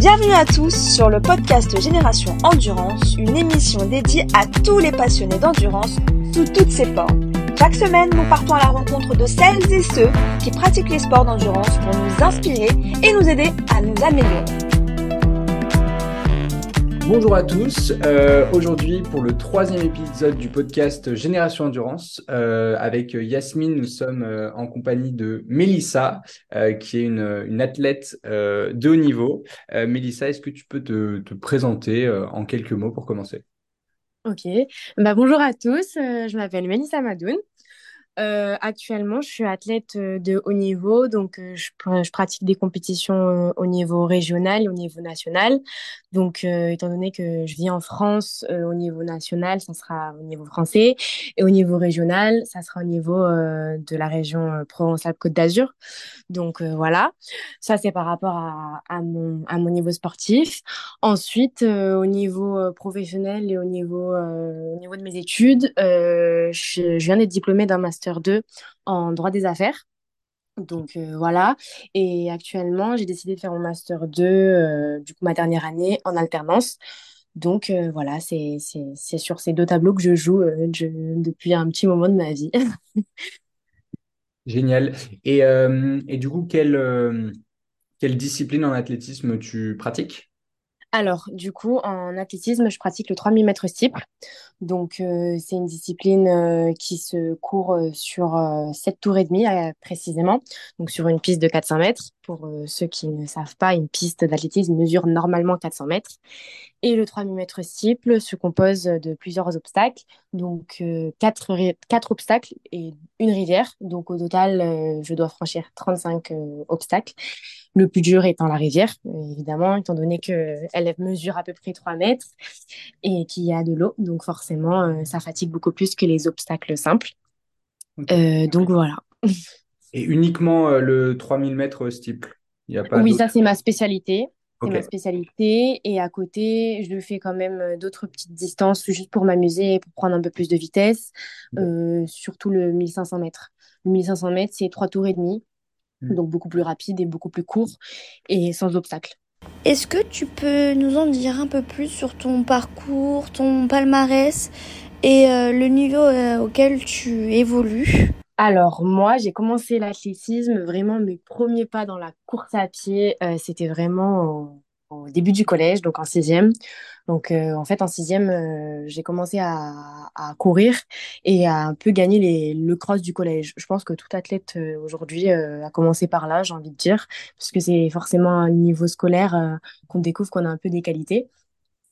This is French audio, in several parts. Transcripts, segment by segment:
Bienvenue à tous sur le podcast Génération Endurance, une émission dédiée à tous les passionnés d'endurance sous toutes ses formes. Chaque semaine, nous partons à la rencontre de celles et ceux qui pratiquent les sports d'endurance pour nous inspirer et nous aider à nous améliorer. Bonjour à tous. Euh, aujourd'hui, pour le troisième épisode du podcast Génération Endurance, euh, avec Yasmine, nous sommes euh, en compagnie de Mélissa, qui est une, athlète de haut niveau. Mélissa, est-ce que tu peux te, présenter en quelques mots pour commencer? Ok. Bah, bonjour à tous. je m'appelle Mélissa Madoun. Euh, actuellement, je suis athlète euh, de haut niveau, donc euh, je, pratique des compétitions au niveau régional et au niveau national. Donc, étant donné que je vis en France, au niveau national, ça sera au niveau français, et au niveau régional, ça sera au niveau de la région Provence-Alpes-Côte d'Azur. Donc voilà, ça c'est par rapport à, mon, à mon niveau sportif. Ensuite, au niveau professionnel et au niveau, au niveau de mes études, je viens d'être diplômée d'un master 2 en droit des affaires. Donc euh, voilà. Et actuellement, j'ai décidé de faire mon master 2, euh, du coup ma dernière année en alternance. Donc euh, voilà, c'est sur ces deux tableaux que je joue depuis un petit moment de ma vie. Génial. Et, et, du coup, quelle, quelle discipline en athlétisme tu pratiques? Alors, du coup, en athlétisme, je pratique le 3000 mètres steeple. Donc, euh, c'est une discipline euh, qui se court euh, sur 7 tours et demi, précisément. Donc, sur une piste de 400 mètres. Pour ceux qui ne savent pas, une piste d'athlétisme mesure normalement 400 mètres. Et le 3000 mètres steeple se compose de plusieurs obstacles. Donc, quatre, quatre obstacles et une rivière. Donc, au total, je dois franchir 35 obstacles. Le plus dur étant la rivière, évidemment, étant donné qu'elle mesure à peu près 3 mètres et qu'il y a de l'eau. Donc forcément, euh, ça fatigue beaucoup plus que les obstacles simples. Euh, donc voilà. Et uniquement euh, le 3000 mètres steeple Il y a pas Oui, ça c'est ma spécialité. C'est ma spécialité. Et à côté, je fais quand même d'autres petites distances juste pour m'amuser et pour prendre un peu plus de vitesse. surtout le 1500 mètres. Le 1500 mètres, c'est 3 tours et demi. Mm. donc beaucoup plus rapide et beaucoup plus court et sans obstacle. Est-ce que tu peux nous en dire un peu plus sur ton parcours, ton palmarès et euh, le niveau euh, auquel tu évolues? Alors moi, j'ai commencé l'athlétisme, vraiment mes premiers pas dans la course à pied, euh, c'était vraiment au début du collège, donc en sixième. Donc, euh, en fait, en sixième, euh, j'ai commencé à, courir et à un peu gagner les, le cross du collège. Je pense que tout athlète euh, aujourd'hui a commencé par là, j'ai envie de dire, parce que c'est forcément un niveau scolaire qu'on découvre qu'on a un peu des qualités.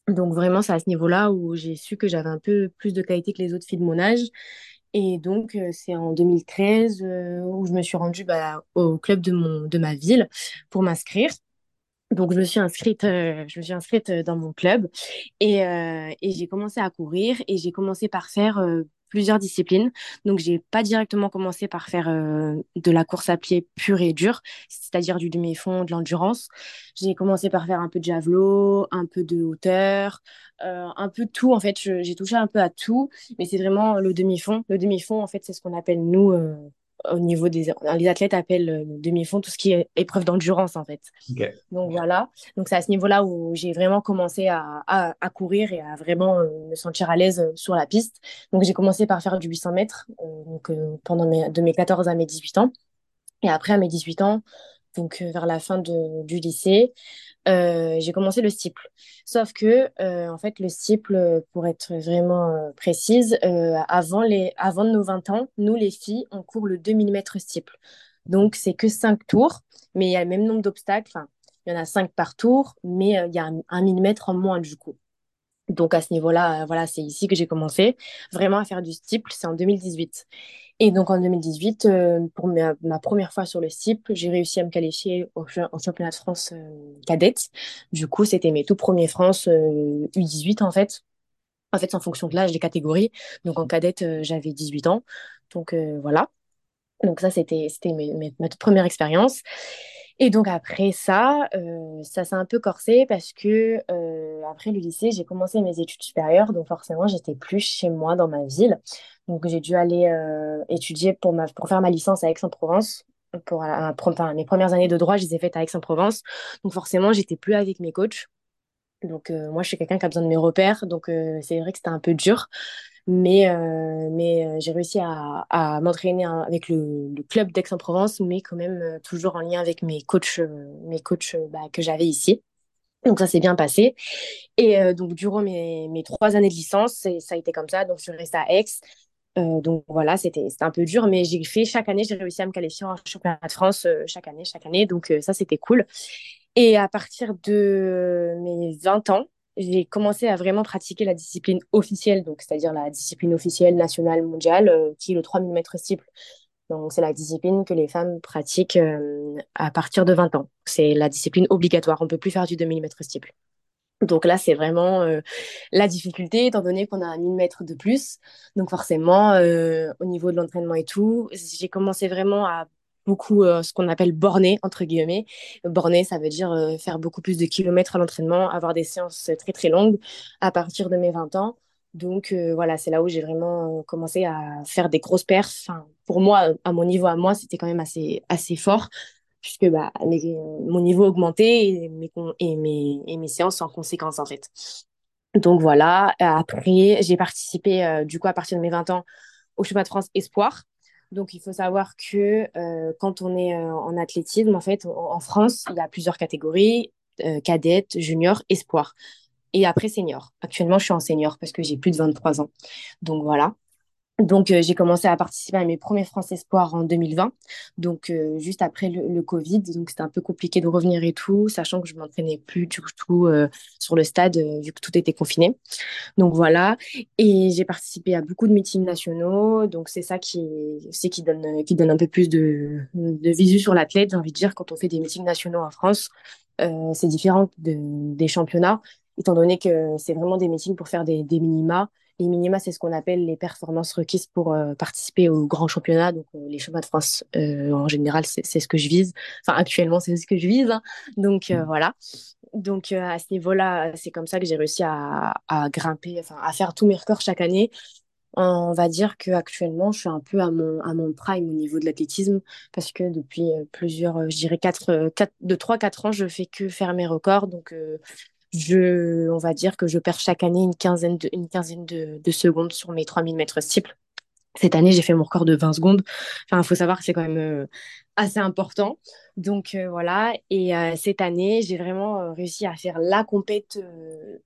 Donc, vraiment, c'est à ce niveau-là où j'ai su que j'avais un peu plus de qualité que les autres filles de mon âge. Et donc, c'est en 2013 où je me suis rendue bah, au club de, mon, de ma ville pour m'inscrire. Donc, je me suis inscrite, euh, je me suis inscrite euh, dans mon club et, euh, et j'ai commencé à courir et j'ai commencé par faire plusieurs disciplines. Donc, j'ai pas directement commencé par faire de la course à pied pure et dure, c'est-à-dire du demi-fond, de l'endurance. J'ai commencé par faire un peu de javelot, un peu de hauteur, un peu tout. En fait, j'ai touché un peu à tout, mais c'est vraiment le demi-fond. Le demi-fond, en fait, c'est ce qu'on appelle, nous, au niveau des les athlètes appellent euh, demi-fond tout ce qui est épreuve d'endurance en fait. Donc voilà. Donc c'est à ce niveau là où j'ai vraiment commencé à, à, courir et à vraiment euh, me sentir à l'aise euh, sur la piste. Donc j'ai commencé par faire du 800 mètres donc pendant mes, de mes 14 à mes 18 ans. Et après à mes 18 ans donc vers la fin de, du lycée euh, j'ai commencé le steeple. Sauf que, euh, en fait, le steeple, pour être vraiment euh, précise, avant, les, avant nos 20 ans, nous, les filles, on court le 2 mm steeple. Donc, c'est que 5 tours, mais il y a le même nombre d'obstacles. Il y en a 5 par tour, mais il y a un, un millimètre en moins du coup. Donc à ce niveau-là, voilà, c'est ici que j'ai commencé vraiment à faire du steeple, c'est en 2018. Et donc en 2018, euh, pour ma, première fois sur le CIP, j'ai réussi à me qualifier au, championnat de France euh, cadette. Du coup, c'était mes tout premiers France U18 euh, en fait. En fait, en fonction de l'âge des catégories. Donc en cadette, j'avais 18 ans. Donc voilà. Donc ça, c'était ma toute première expérience. Et donc après ça, euh, ça s'est un peu corsé parce que euh, après le lycée, j'ai commencé mes études supérieures, donc forcément, j'étais plus chez moi dans ma ville. Donc j'ai dû aller euh, étudier pour, faire ma licence à Aix-en-Provence, pour mes premières années de droit, je les ai faites à Aix-en-Provence. Donc forcément, j'étais plus avec mes coachs. Donc moi, je suis quelqu'un qui a besoin de mes repères. Donc c'est vrai que c'était un peu dur. Mais, mais j'ai réussi à, m'entraîner avec le, club d'Aix-en-Provence, mais quand même toujours en lien avec mes coachs, mes coachs bah, que j'avais ici. Donc ça s'est bien passé. Et euh, donc durant mes, mes, trois années de licence, ça a été comme ça. Donc je suis à Aix. Euh, donc voilà, c'était un peu dur, mais j'ai fait chaque année, j'ai réussi à me qualifier en championnat de France euh, chaque année, chaque année. Donc ça, c'était cool. Et à partir de mes 20 ans, j'ai commencé à vraiment pratiquer la discipline officielle, donc c'est-à-dire la discipline officielle nationale mondiale, qui est le 3000 mètres steeple. Donc, c'est la discipline que les femmes pratiquent euh, à partir de 20 ans. C'est la discipline obligatoire. On peut plus faire du 2000 mètres steeple. Donc là, c'est vraiment euh, la difficulté, étant donné qu'on a un 1000 mètres de plus. Donc forcément, euh, au niveau de l'entraînement et tout, j'ai commencé vraiment à beaucoup ce qu'on appelle borner, entre guillemets. Borner, ça veut dire faire beaucoup plus de kilomètres à l'entraînement, avoir des séances très très longues à partir de mes 20 ans. Donc euh, voilà, c'est là où j'ai vraiment commencé à faire des grosses perfs. Enfin, pour moi, à mon niveau à moi, c'était quand même assez, assez fort, puisque bah, mon niveau augmentait et mes, et, mes, et mes séances en conséquence en fait. Donc voilà, après, j'ai participé euh, du coup à partir de mes 20 ans au Championnat de France Espoir. Donc il faut savoir que euh, quand on est en athlétisme, en fait, en France, il y a plusieurs catégories, cadette, junior, espoir et après senior. Actuellement, je suis en senior parce que j'ai plus de 23 ans. Donc voilà. Donc euh, j'ai commencé à participer à mes premiers France Espoirs en 2020, donc euh, juste après le, Covid, donc c'était un peu compliqué de revenir et tout, sachant que je m'entraînais plus du tout euh, sur le stade vu que tout était confiné. Donc voilà, et j'ai participé à beaucoup de meetings nationaux, donc c'est ça qui c'est qui donne qui donne un peu plus de, de visu sur l'athlète, j'ai envie de dire quand on fait des meetings nationaux en France, c'est différent de, des championnats étant donné que c'est vraiment des meetings pour faire des, minima. Les minima, c'est ce qu'on appelle les performances requises pour euh, participer au grand championnat. Donc, euh, les championnats de France, euh, en général, c'est ce que je vise. Enfin, actuellement, c'est ce que je vise. Hein. Donc, mmh. voilà. Donc, à ce niveau-là, c'est comme ça que j'ai réussi à, grimper, enfin, à faire tous mes records chaque année. On va dire qu'actuellement, je suis un peu à mon, à mon prime au niveau de l'athlétisme parce que depuis plusieurs, je dirais 4, 4 de 3-4 ans, je fais que faire mes records. Donc, je, on va dire que je perds chaque année une quinzaine de, une quinzaine de, de secondes sur mes 3000 mètres steeple. Cette année, j'ai fait mon record de 20 secondes. Enfin, il faut savoir que c'est quand même euh, assez important. Donc euh, voilà, et euh, cette année, j'ai vraiment euh, réussi à faire la compète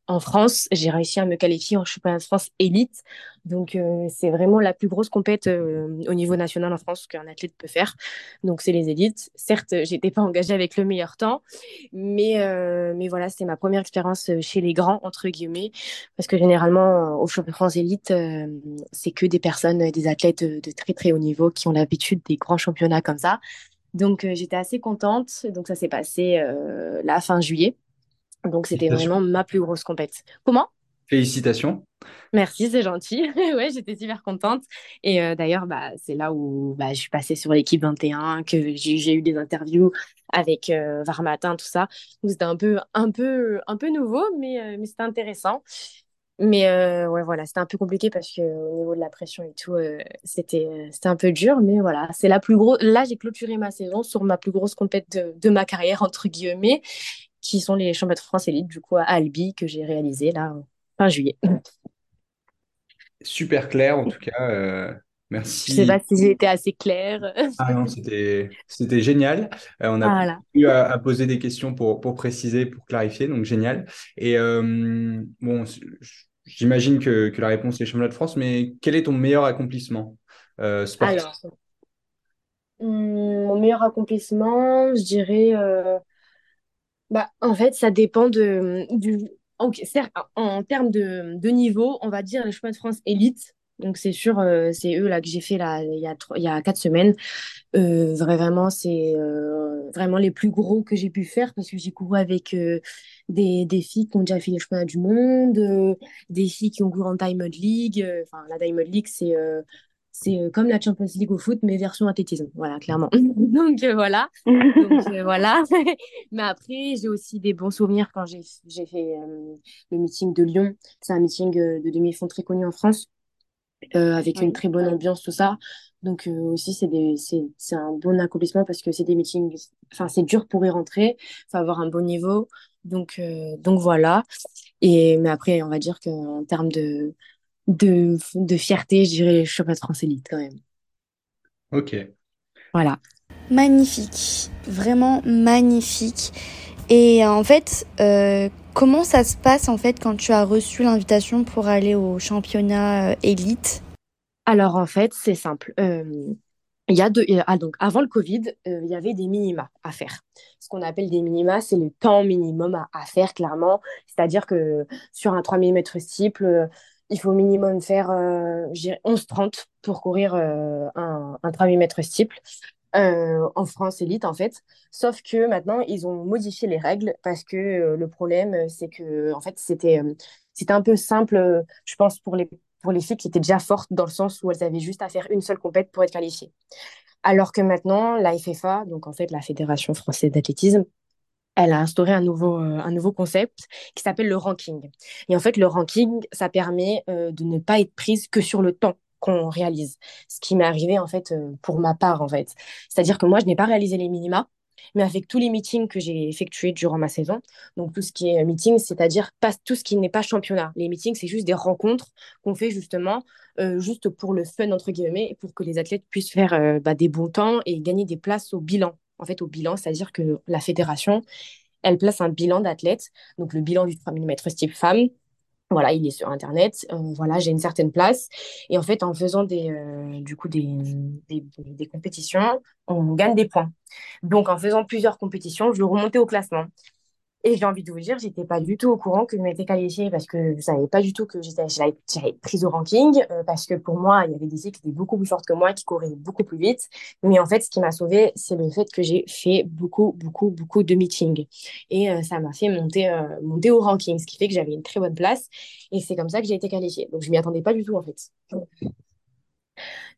en France. J'ai réussi à me qualifier en championnat de France élite. Donc c'est vraiment la plus grosse compète au niveau national en France qu'un athlète peut faire. Donc c'est les élites. Certes, j'étais pas engagée avec le meilleur temps, mais mais voilà, c'est ma première expérience chez les grands entre guillemets, parce que généralement au championnat de France élite, c'est que des personnes, des athlètes de très très haut niveau qui ont l'habitude des grands championnats comme ça. Donc, euh, j'étais assez contente. Donc, ça s'est passé euh, la fin juillet. Donc, c'était vraiment ma plus grosse compète. Comment? Félicitations. Merci, c'est gentil. ouais, j'étais super contente. Et euh, d'ailleurs, bah, c'est là où bah, je suis passée sur l'équipe 21, que j'ai eu des interviews avec euh, Varmatin, tout ça. C'était un peu, un peu, un peu nouveau, mais, mais c'était intéressant. Mais euh, ouais, voilà, c'était un peu compliqué parce que au niveau de la pression et tout, euh, c'était euh, c'était un peu dur. Mais voilà, c'est la plus grosse. Là, j'ai clôturé ma saison sur ma plus grosse compète de, de, ma carrière entre guillemets, qui sont les championnats de France élite du coup à Albi que j'ai réalisé là fin juillet. Super clair en tout cas. Merci. Je sais pas si j'ai été assez claire. ah non, c'était, génial. on a pu à, poser des questions pour, pour préciser, pour clarifier, donc génial. Et bon, J'imagine que, la réponse est championnat de France, mais quel est ton meilleur accomplissement euh, sportif hmm, mon meilleur accomplissement, je dirais, euh, bah, en fait, ça dépend de, du. en termes de, niveau, on va dire les championnats de France élite. Donc, c'est sûr, euh, c'est eux là que j'ai fait il, y a il y a quatre semaines. Euh, vraiment, c'est vraiment les plus gros que j'ai pu faire parce que j'ai couru avec euh, des, des, filles qui ont déjà fait les championnats du monde, des filles qui ont couru en Diamond League. Enfin, la Diamond League, c'est c'est comme la Champions League au foot, mais version athlétisme. Voilà, clairement. Donc voilà. Donc voilà. mais après, j'ai aussi des bons souvenirs quand j'ai fait le meeting de Lyon. C'est un meeting de demi-fond très connu en France avec une très bonne ambiance, tout ça. Donc aussi, c'est des, c'est, c'est un bon accomplissement parce que c'est des meetings, enfin, c'est dur pour y rentrer, faut avoir un bon niveau. Donc, euh, donc voilà. Et, mais après, on va dire qu'en termes de, de, de fierté, je dirais championnat de France élite quand même. Ok. Voilà. Magnifique, vraiment magnifique. Et euh, en fait, euh, comment ça se passe en fait quand tu as reçu l'invitation pour aller au championnat euh, élite? Alors en fait, c'est simple. Euh, il y a deux, ah, donc avant le Covid, euh, il y avait des minima à faire. Ce qu'on appelle des minima, c'est le temps minimum à, faire, clairement. C'est-à-dire que sur un 3 millimètres steeple, euh, il faut au minimum faire euh, je dirais 11,30 pour courir un, un 3 millimètres steeple en France élite, en fait. Sauf que maintenant, ils ont modifié les règles parce que le problème, c'est que, en fait, c'était c'était un peu simple, je pense, pour les, pour les filles qui étaient déjà fortes dans le sens où elles avaient juste à faire une seule compète pour être qualifiées. Alors que maintenant, la FFA, donc en fait la Fédération française d'athlétisme, elle a instauré un nouveau, euh, un nouveau concept qui s'appelle le ranking. Et en fait, le ranking, ça permet euh, de ne pas être prise que sur le temps qu'on réalise. Ce qui m'est arrivé, en fait, euh, pour ma part, en fait. C'est-à-dire que moi, je n'ai pas réalisé les minima, mais avec tous les meetings que j'ai effectués durant ma saison, donc tout ce qui est meeting, c'est-à-dire tout ce qui n'est pas championnat. Les meetings, c'est juste des rencontres qu'on fait justement, euh, juste pour le fun, entre guillemets, et pour que les athlètes puissent faire euh, bah, des bons temps et gagner des places au bilan. En fait, au bilan, c'est-à-dire que la fédération, elle place un bilan d'athlète, donc le bilan du 3 mm style femme. Il est sur Internet. Euh, voilà, j'ai une certaine place. Et en fait, en faisant des, euh, du coup, des compétitions, on gagne des points. Donc, en faisant plusieurs compétitions, je remontais au classement. Et j'ai envie de vous dire, j'étais pas du tout au courant que je m'étais qualifiée parce que je savais pas du tout que j'étais, j'avais prise au ranking euh, parce que pour moi, il y avait des filles qui étaient beaucoup plus fortes que moi, qui couraient beaucoup plus vite. Mais en fait, ce qui m'a sauvée, c'est le fait que j'ai fait beaucoup, beaucoup, beaucoup de meetings. Et euh, ça m'a fait monter, euh, monter au ranking, ce qui fait que j'avais une très bonne place. Et c'est comme ça que j'ai été qualifiée. Donc, je m'y attendais pas du tout, en fait.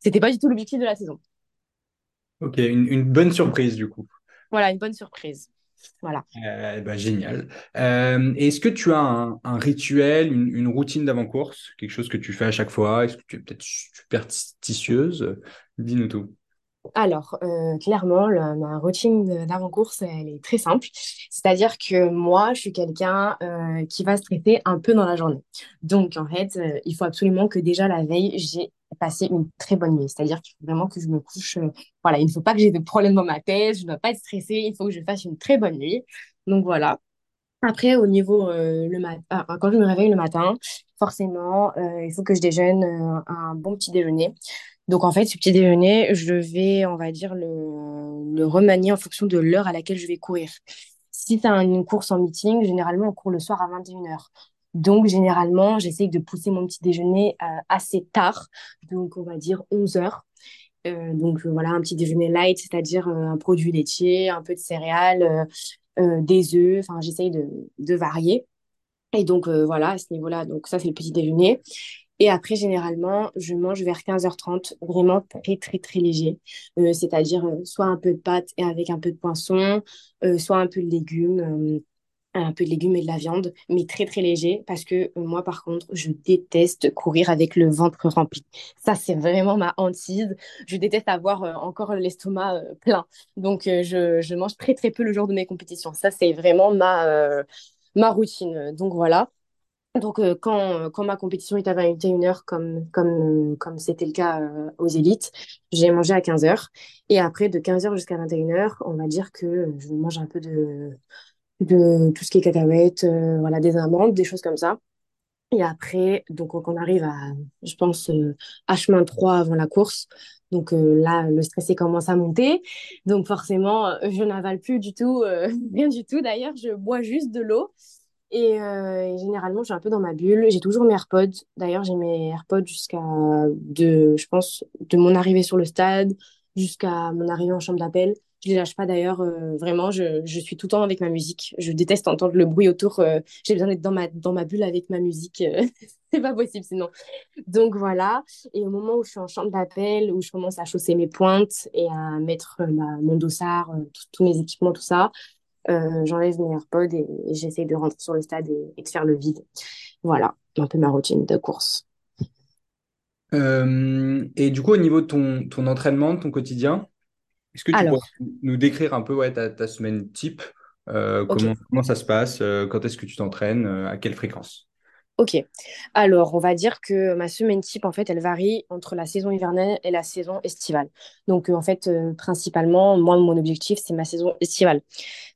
C'était pas du tout l'objectif de la saison. Ok, une, une bonne surprise du coup. Voilà, une bonne surprise. Voilà. Euh, bah, génial. Euh, est-ce que tu as un, rituel, une, une routine d'avant-course, quelque chose que tu fais à chaque fois? Est-ce que tu es peut-être superstitieuse? Dis-nous tout. Alors, euh, clairement, ma routine d'avant-course, elle est très simple. C'est-à-dire que moi, je suis quelqu'un euh, qui va stresser un peu dans la journée. Donc, en fait, euh, il faut absolument que déjà la veille, j'ai passé une très bonne nuit. C'est-à-dire qu'il faut vraiment que je me couche. voilà, il ne faut pas que j'ai de problèmes dans ma tête, je ne dois pas être stressée, il faut que je fasse une très bonne nuit. Donc, voilà. Après, au niveau le mat- ah, quand je me réveille le matin, forcément, il faut que je déjeune un bon petit déjeuner. Donc, en fait, ce petit déjeuner, je vais, on va dire, le, remanier en fonction de l'heure à laquelle je vais courir. Si tu as une course en meeting, généralement, on court le soir à 21 heures. Donc, généralement, j'essaye de pousser mon petit déjeuner euh, assez tard. Donc, on va dire 11 heures. Euh, donc, euh, voilà, un petit déjeuner light, c'est-à-dire un produit laitier, un peu de céréales, des œufs. Enfin, j'essaye de, de varier. Et donc, voilà, à ce niveau-là, donc ça, c'est le petit déjeuner. Et après, généralement, je mange vers 15h30, vraiment très, très, très léger. Euh, c'est-à-dire euh, soit un peu de pâtes et avec un peu de poisson, euh, soit un peu de légumes, un peu de légumes et de la viande, mais très, très léger. Parce que moi, par contre, je déteste courir avec le ventre rempli. Ça, c'est vraiment ma hantise. Je déteste avoir encore l'estomac plein. Donc, je, je mange très, très peu le jour de mes compétitions. Ça, c'est vraiment ma, ma routine. Donc, voilà. Donc, euh, quand, quand ma compétition est à 21 heures, comme, comme, comme c'était le cas euh, aux élites, j'ai mangé à 15 heures. Et après, de 15 heures jusqu'à 21 heures, on va dire que je mange un peu de, de tout ce qui est cacahuètes, euh, voilà, des amandes, des choses comme ça. Et après, donc, quand on arrive à, je pense, euh, à chemin 3 avant la course, donc euh, là, le stress commence à monter. Donc, forcément, euh, je n'avale plus du tout, euh, rien du tout. D'ailleurs, je bois juste de l'eau. Et, euh, et généralement, je suis un peu dans ma bulle. J'ai toujours mes AirPods. D'ailleurs, j'ai mes AirPods jusqu'à, je pense, de mon arrivée sur le stade jusqu'à mon arrivée en chambre d'appel. Je les lâche pas d'ailleurs. euh, vraiment, je, je suis tout le temps avec ma musique. Je déteste entendre le bruit autour. euh, j'ai besoin d'être dans ma, dans ma bulle avec ma musique. euh, c'est pas possible sinon. Donc voilà. Et au moment où je suis en chambre d'appel, où je commence à chausser mes pointes et à mettre ma- mon dossard, tous mes équipements, tout ça, euh, j'enlève mes AirPods et, et j'essaie de rentrer sur le stade et, et de faire le vide. Voilà, un peu ma routine de course. Euh, et du coup, au niveau de ton, ton entraînement, de ton quotidien, est-ce que tu pourrais Alors, nous décrire un peu ouais, ta, ta semaine type? Euh, comment, comment ça se passe? quand est-ce que tu t'entraînes? à quelle fréquence? Ok. Alors, on va dire que ma semaine type, en fait, elle varie entre la saison hivernale et la saison estivale. Donc, euh, en fait, euh, principalement, moi, mon objectif, c'est ma saison estivale.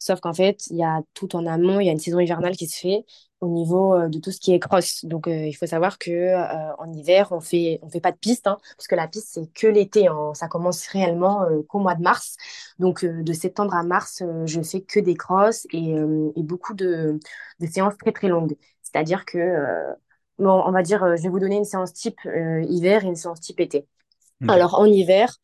Sauf qu'en fait, il y a tout en amont, il y a une saison hivernale qui se fait au niveau euh, de tout ce qui est cross. Donc, il faut savoir que en hiver, on fait, on fait pas de piste, hein, parce que la piste, c'est que l'été. hein. Ça commence réellement qu'au mois de mars. Donc, de septembre à mars, je fais que des crosses et, beaucoup de séances très, très longues. C'est-à-dire que, euh, bon, on va dire, euh, je vais vous donner une séance type euh, hiver et une séance type été. Alors, en hiver,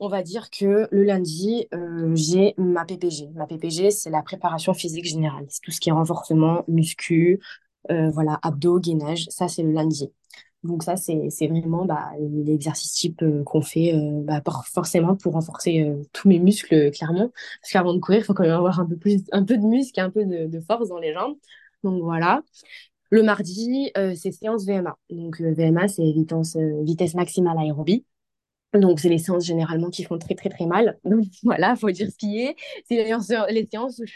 on va dire que le lundi, euh, j'ai ma PPG. Ma PPG, c'est la préparation physique générale. C'est tout ce qui est renforcement, muscu, voilà, abdos, gainage. Ça, c'est le lundi. Donc ça, c'est, c'est vraiment bah, l'exercice type euh, qu'on fait euh, bah, por- forcément pour renforcer euh, tous mes muscles, clairement. Parce qu'avant de courir, il faut quand même avoir un peu plus, un peu de muscle et un peu de, de force dans les jambes. Donc voilà. Le mardi, euh, c'est séance VMA. Donc euh, VMA, c'est vitesse, euh, vitesse maximale aérobie. Donc, c'est les séances généralement qui font très, très, très mal. Donc, voilà, faut dire ce qui est. C'est les séances, où je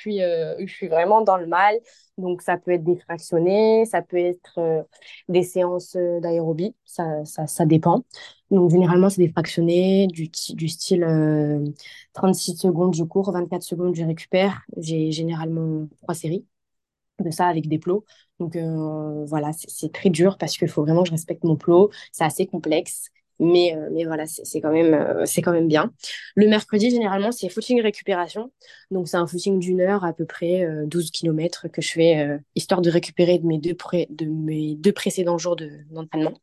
suis, vraiment dans le mal. Donc, ça peut être des fractionnés, ça peut être des séances d'aérobie. Ça, ça, ça dépend. Donc, généralement, c'est des fractionnés du, style euh, 36 secondes, je cours, 24 secondes, je récupère. J'ai généralement trois séries de ça avec des plots. Donc euh, voilà, c'est très dur parce qu'il faut vraiment que je respecte mon plot. C'est assez complexe, mais, euh, mais voilà, c'est quand même, euh, quand même bien. Le mercredi, généralement, c'est footing récupération. Donc c'est un footing d'une heure, à peu près euh, 12 km que je fais, euh, histoire de récupérer de mes deux, pré- de mes deux précédents jours de- d'entraînement.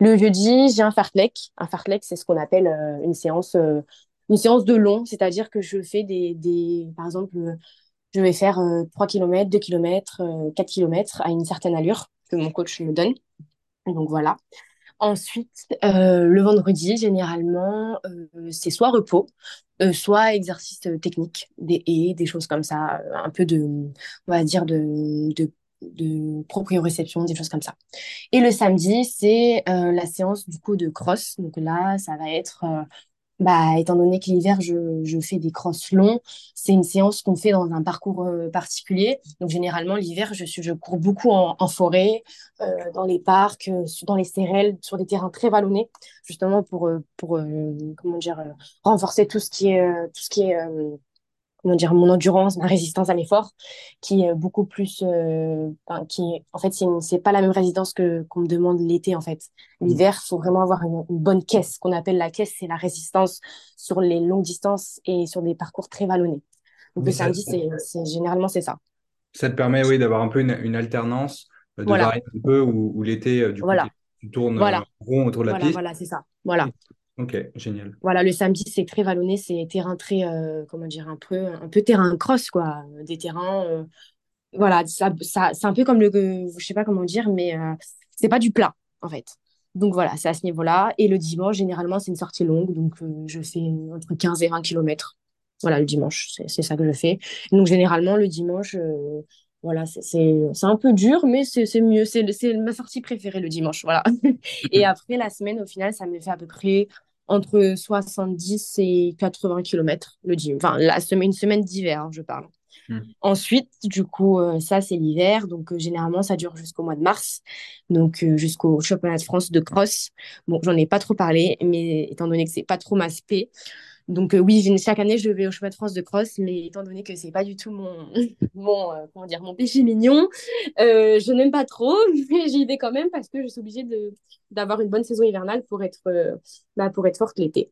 Le jeudi, j'ai un fartlek. Un fartlek, c'est ce qu'on appelle euh, une séance, euh, une séance de long, c'est-à-dire que je fais des, des, par exemple, je vais faire euh, 3 km, 2 km, 4 km à une certaine allure que mon coach me donne. Donc voilà. Ensuite, euh, le vendredi, généralement, euh, c'est soit repos, euh, soit exercice euh, technique, des et des choses comme ça, euh, un peu de, on va dire, de, de, de proprioception, des choses comme ça. Et le samedi, c'est euh, la séance du coup de cross. Donc là, ça va être euh, bah, étant donné que l'hiver, je, je fais des crosses longs, c'est une séance qu'on fait dans un parcours euh, particulier. Donc, généralement, l'hiver, je suis, je cours beaucoup en, forêt, euh, dans les parcs, euh, dans les sérelles, sur des terrains très vallonnés, justement pour, euh, pour euh, comment dire, renforcer tout ce qui est, tout ce qui est comment dire, mon endurance, ma résistance à l'effort, qui est beaucoup plus, euh, enfin, qui en fait, c'est pas la même résistance que qu'on me demande l'été, en fait. L'hiver, faut vraiment avoir une, une bonne caisse. Qu'on appelle la caisse, c'est la résistance sur les longues distances et sur des parcours très vallonnés. Donc, le samedi, c'est, généralement, c'est ça. ça te permet oui, d'avoir un peu une, une alternance, euh, de Voilà, varier un peu où, où l'été, euh, du coup, voilà, tu tournes voilà, rond autour de la piste. voilà, c'est ça. Voilà. Ok, génial. Voilà, le samedi, c'est très vallonné, c'est terrain très, euh, comment dire, un peu, un peu terrain cross, quoi. Des terrains, euh, voilà, ça, ça, c'est un peu comme le, je sais pas comment dire, mais euh, c'est pas du plat, en fait. Donc voilà, c'est à ce niveau-là. Et le dimanche, généralement, c'est une sortie longue, donc je fais entre 15 et 20 kilomètres. Voilà, le dimanche, c'est ça que je fais. Donc généralement, le dimanche, voilà, c'est un peu dur, mais c'est mieux. C'est ma sortie préférée le dimanche, voilà. Et après, la semaine, au final, ça me fait à peu près entre 70 et 80 kilomètres le dimanche. Enfin, la semaine, une semaine d'hiver, hein, je parle. Hmm. Ensuite, du coup, euh, ça, c'est l'hiver. Donc, euh, généralement, ça dure jusqu'au mois de mars. Donc, euh, jusqu'au championnat de France de cross. Bon, j'en ai pas trop parlé, mais étant donné que c'est pas trop ma spé. Donc, euh, oui, chaque année, je vais au championnat de France de cross, mais étant donné que c'est pas du tout mon, euh, comment dire, mon péché mignon, euh, je n'aime pas trop, mais j'y vais quand même parce que je suis obligée de, d'avoir une bonne saison hivernale pour être, bah, pour être forte l'été.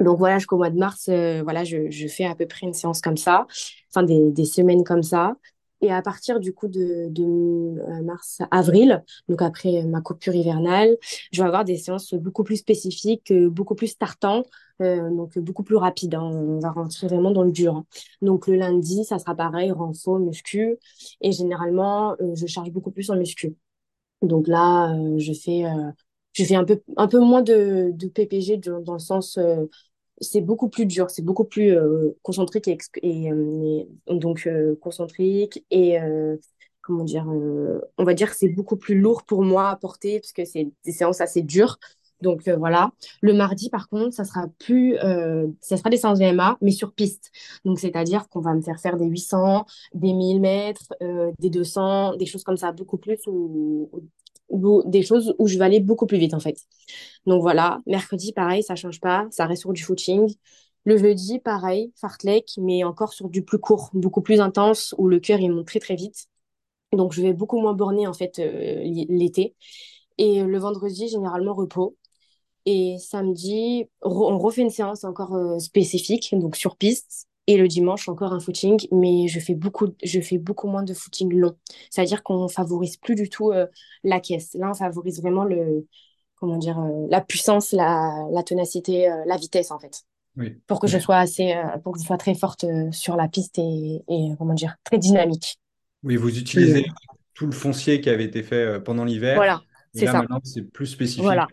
Donc voilà, jusqu'au mois de mars, voilà, je, je fais à peu près une séance comme ça, enfin des, des semaines comme ça. Et à partir du coup de, de mars avril, donc après ma coupure hivernale, je vais avoir des séances beaucoup plus spécifiques, beaucoup plus tartantes, euh, donc beaucoup plus rapides. hein. On va rentrer vraiment dans le dur. hein. Donc le lundi, ça sera pareil, renfo, muscu. Et généralement, euh, je charge beaucoup plus en muscu. Donc là, euh, je fais, euh, je fais un peu, un peu moins de, de PPG dans, le sens, euh, c'est beaucoup plus dur, c'est beaucoup plus euh, concentrique et, euh, donc euh, concentrique et euh, comment dire, euh, on va dire que c'est beaucoup plus lourd pour moi à porter parce que c'est des séances assez dures. Donc euh, voilà. Le mardi, par contre, ça sera plus, euh, ça sera des séances VMA, mais sur piste. Donc c'est-à-dire qu'on va me faire faire des 800, des 1000 mètres, euh, des 200, des choses comme ça, beaucoup plus ou, ou, des choses où je vais aller beaucoup plus vite en fait. Donc voilà. Mercredi, pareil, ça change pas, ça reste sur du footing. Le jeudi, pareil, fartlek, mais encore sur du plus court, beaucoup plus intense, où le cœur il monte très très vite. Donc je vais beaucoup moins borner en fait l'été. Et le vendredi, généralement repos. Et samedi, on refait une séance encore euh, spécifique, donc sur piste. Et le dimanche, encore un footing, mais je fais beaucoup, je fais beaucoup moins de footing long. C'est-à-dire qu'on favorise plus du tout euh, la caisse. Là, on favorise vraiment le, comment dire, euh, la puissance, la, la ténacité, la vitesse, en fait. Oui. Pour que je sois assez, pour que je sois très forte sur la piste et, et, comment dire, très dynamique. Oui, vous utilisez tout le foncier qui avait été fait pendant l'hiver. Voilà, c'est ça. Maintenant, c'est plus spécifique. Voilà.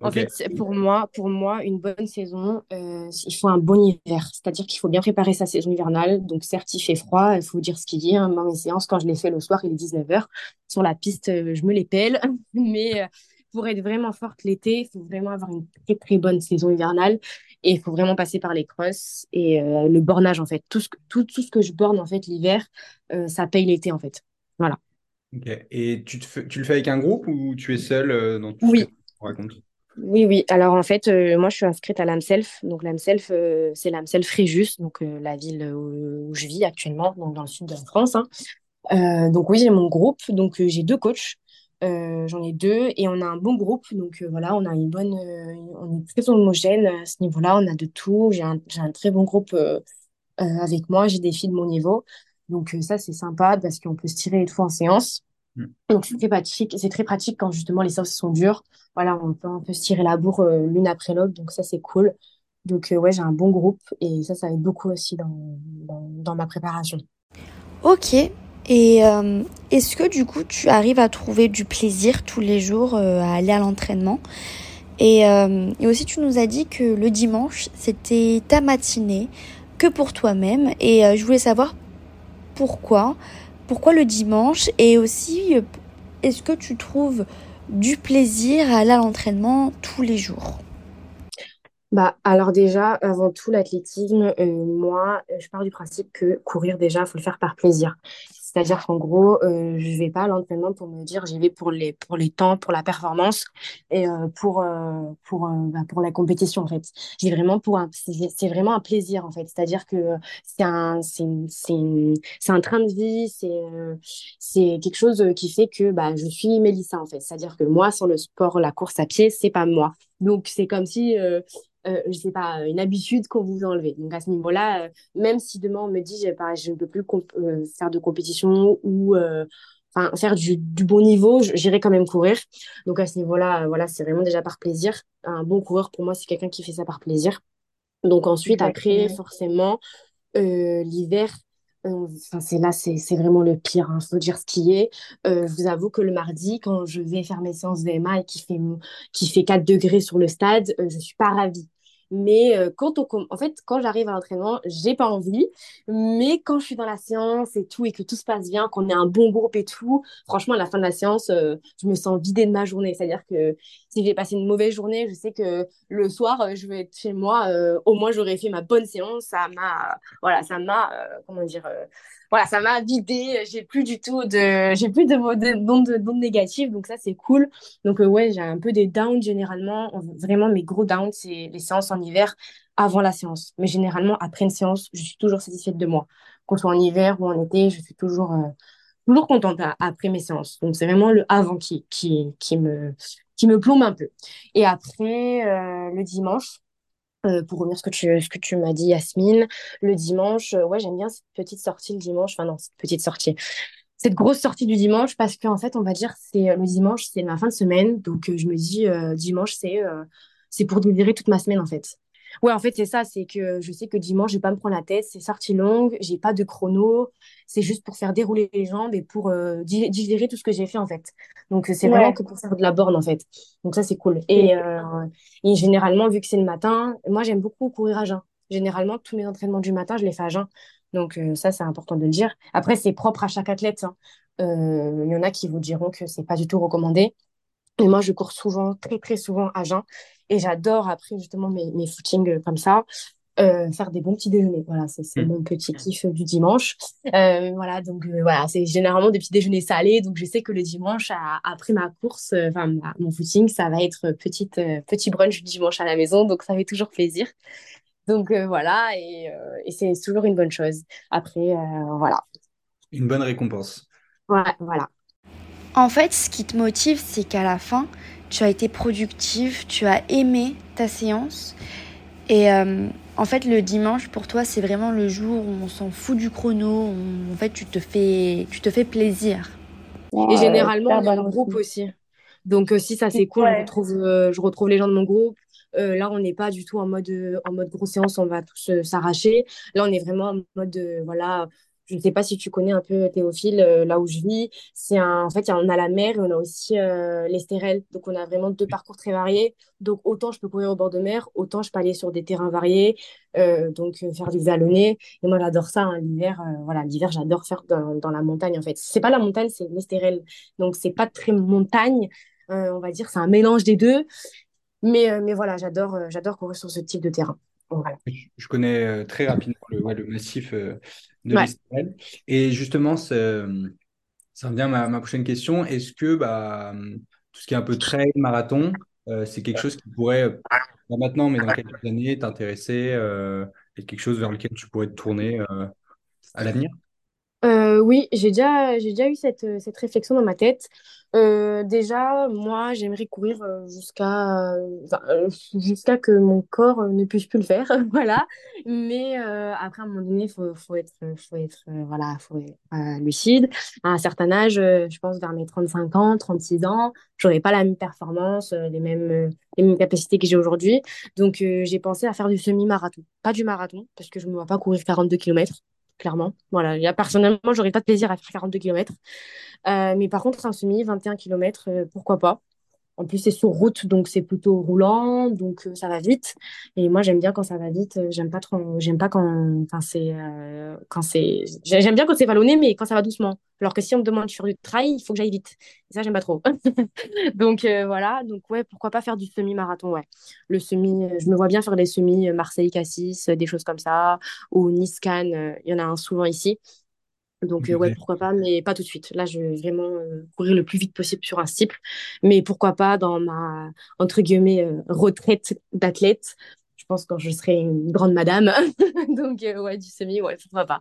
En fait, pour moi, pour moi, une bonne saison, euh, il faut un bon hiver. C'est-à-dire qu'il faut bien préparer sa saison hivernale. Donc, certes, il fait froid, il faut dire ce qu'il y a. Hein. Mes séances, quand je les fais le soir, il est 19h. Sur la piste, euh, je me les pèle. Mais euh, pour être vraiment forte l'été, il faut vraiment avoir une très, très bonne saison hivernale. Et il faut vraiment passer par les crosses et le bornage, en fait. Tout ce, que, tout, tout ce que je borne, en fait, l'hiver, ça paye l'été, en fait. Voilà. Ok. Et tu, te tu le fais avec un groupe ou tu es seule dans tout Oui. Oui, oui. Alors en fait, euh, moi je suis inscrite à l'AMSELF. Donc l'AMSELF, euh, c'est l'AMSELF Fréjus, donc euh, la ville où, je vis actuellement, donc dans le sud de la France. Hein. donc oui, j'ai mon groupe. Donc j'ai deux coachs. J'en ai deux et on a un bon groupe. Donc voilà, on a une bonne, on est très homogène à ce niveau-là. On a de tout. J'ai un, un, très bon groupe avec moi. J'ai des filles de mon niveau. Donc ça, c'est sympa parce qu'on peut se tirer une fois en séance. Mm. Donc c'est très pratique, c'est très pratique quand justement les séances sont dures. Voilà, on peut, on peut se tirer la bourre euh, l'une après l'autre, donc ça c'est cool. Donc euh, ouais, j'ai un bon groupe et ça, ça aide beaucoup aussi dans, dans, ma préparation. Ok. Et euh, est-ce que du coup tu arrives à trouver du plaisir tous les jours à aller à l'entraînement? Et, et aussi tu nous as dit que le dimanche c'était ta matinée que pour toi-même et je voulais savoir pourquoi pourquoi le dimanche Et aussi, est-ce que tu trouves du plaisir à à l'entraînement tous les jours? Bah, alors déjà, avant tout, l'athlétisme, euh, moi, je pars du principe que courir, déjà, il faut le faire par plaisir. C'est-à-dire qu'en gros, euh, je vais pas à l'entraînement pour me dire j'y vais pour les, pour les temps, pour la performance et euh, pour, euh, pour, euh, bah, pour la compétition en fait. J'ai vraiment pour c'est vraiment un plaisir en fait. C'est-à-dire que c'est un, c'est c'est un train de vie, c'est c'est quelque chose qui fait que bah, je suis Mélissa en fait. C'est-à-dire que moi, sur le sport, la course à pied, c'est pas moi. Donc c'est comme si euh, je sais pas, une habitude qu'on vous enlevez. Donc à ce niveau-là, euh, même si demain on me dit je ne peux plus euh, faire de compétition ou euh, enfin faire du, du, bon niveau, j'irai quand même courir. Donc à ce niveau-là, voilà, c'est vraiment déjà par plaisir. Un bon coureur pour moi, c'est quelqu'un qui fait ça par plaisir. Donc ensuite, après, forcément, l'hiver, Enfin, c'est là, c'est vraiment le pire. Il hein, faut dire ce qui est. Euh, je vous avoue que le mardi, quand je vais faire mes séances VMA et qui fait, qui fait 4 degrés sur le stade, je je suis pas ravie. Mais euh, quand on, en fait, quand j'arrive à l'entraînement, j'ai pas envie. Mais quand je suis dans la séance et tout, et que tout se passe bien, qu'on est un bon groupe et tout, franchement, à la fin de la séance, euh, je me sens vidée de ma journée. C'est-à-dire que si j'ai passé une mauvaise journée, je sais que le soir, euh, je vais être chez moi. au moins, j'aurais fait ma bonne séance. Ça m'a, voilà, ça m'a, comment dire, voilà, ça m'a vidé. J'ai plus du tout de, j'ai plus de d'ondes négatives, donc ça c'est cool. Donc euh, ouais, j'ai un peu des downs généralement. Vraiment, mes gros downs, c'est les séances en hiver avant la séance. Mais généralement, après une séance, je suis toujours satisfaite de moi. Qu'on soit en hiver ou en été, je suis toujours, euh, toujours contente après mes séances. Donc c'est vraiment le avant qui, qui, qui me, qui me plombe un peu. Et après, euh, le dimanche, euh, pour revenir ce que tu, ce que tu m'as dit, Yasmine, le dimanche, euh, ouais, j'aime bien cette petite sortie le dimanche. Enfin, non, cette petite sortie. Cette grosse sortie du dimanche, parce qu'en fait, on va dire, c'est euh, le dimanche, c'est ma fin de semaine. Donc, je me dis, dimanche, c'est c'est pour digérer toute ma semaine, en fait. Ouais, en fait, c'est ça. C'est que je sais que dimanche, je vais pas me prendre la tête. C'est sortie longue. J'ai pas de chrono. C'est juste pour faire dérouler les jambes et pour euh, digérer tout ce que j'ai fait, en fait. Donc, c'est vraiment que pour faire de la borne, en fait. Donc, ça, c'est cool. Et, euh, et généralement, vu que c'est le matin, moi, j'aime beaucoup courir à jeun. Généralement, tous mes entraînements du matin, je les fais à jeun. Donc, euh, ça, c'est important de le dire. Après, c'est propre à chaque athlète. Hein. Il y en a qui vous diront que c'est pas du tout recommandé. Et moi, je cours souvent, très, très souvent à jeun. Et j'adore, après, justement, mes, mes footings comme ça, euh, faire des bons petits déjeuners. Voilà, c'est Mm. mon petit kiff du dimanche. Euh, voilà, donc euh, voilà, c'est généralement des petits déjeuners salés. Donc je sais que le dimanche, à- après ma course, euh, enfin mon footing, ça va être petite, euh, petit brunch du dimanche à la maison. Donc ça fait toujours plaisir. Donc euh, voilà, et, euh, et c'est toujours une bonne chose. Après, euh, voilà. Une bonne récompense. Ouais, voilà. En fait, ce qui te motive, c'est qu'à la fin, tu as été productive, tu as aimé ta séance. Et euh, en fait, le dimanche, pour toi, c'est vraiment le jour où on s'en fout du chrono. on- en fait, tu te fais, tu te fais plaisir. Et généralement, on est en groupe aussi. Donc, euh, si ça, c'est cool, je Ouais. retrouve, euh, je retrouve les gens de mon groupe. Euh, là, on n'est pas du tout en mode, euh, en mode grosse séance, on va tous euh, s'arracher. Là, on est vraiment en mode, euh, voilà, je ne sais pas si tu connais un peu Théophile, euh, là où je vis. C'est un, en fait, on a la mer et on a aussi euh, l'Estérel. Donc, on a vraiment deux parcours très variés. Donc, autant je peux courir au bord de mer, autant je peux aller sur des terrains variés, euh, donc euh, faire du vallonné. Et moi, j'adore ça, hein, l'hiver. voilà, l'hiver, j'adore faire dans, dans la montagne, en fait. C'est pas la montagne, c'est l'Estérel. Donc, c'est pas très montagne, on va dire, c'est un mélange des deux. Mais, mais voilà, j'adore j'adore courir sur ce type de terrain. Voilà. Je connais euh, très rapidement le, ouais, le massif euh, de Ouais. l'Estérel. Et justement, ça revient à ma, ma prochaine question. Est-ce que bah, tout ce qui est un peu trail, marathon, euh, c'est quelque chose qui pourrait, pas maintenant, mais dans quelques années, t'intéresser euh, et quelque chose vers lequel tu pourrais te tourner euh, à l'avenir? Euh, oui, j'ai déjà, j'ai déjà eu cette, euh, cette réflexion dans ma tête. Euh, déjà, moi, j'aimerais courir jusqu'à jusqu'à que mon corps ne puisse plus le faire, voilà. Mais après, à un moment donné, faut, faut être, faut être, voilà, faut être lucide. À un certain âge, je pense vers mes 35 ans, 36 ans, j'aurai pas la même performance, les mêmes, les mêmes capacités que j'ai aujourd'hui. Donc, j'ai pensé à faire du semi-marathon. Pas du marathon, parce que je ne me vois pas courir 42 km clairement. Voilà, Là, personnellement, j'aurais pas de plaisir à faire 42 km. mais par contre, un semi, 21 km, pourquoi pas. En plus, c'est sur route, donc c'est plutôt roulant, donc euh, ça va vite. Et moi, j'aime bien quand ça va vite. euh, J'aime pas trop, j'aime pas quand, quand c'est, euh, j'aime bien quand c'est vallonné, mais quand ça va doucement. Alors que si on me demande de faire du trail, il faut que j'aille vite. Et ça, j'aime pas trop. Donc voilà, donc ouais, pourquoi pas faire du semi-marathon, ouais. Le semi, je me vois bien faire des semis Marseille-Cassis, des choses comme ça, ou Nice-Cannes, il y en a un souvent ici. Donc, euh, ouais, pourquoi pas, mais pas tout de suite. Là, je veux vraiment euh, courir le plus vite possible sur un cycle. Mais pourquoi pas dans ma, entre guillemets, euh, retraite d'athlète. Je pense quand je serai une grande madame. Donc, euh, ouais, du semi, ouais, pourquoi pas.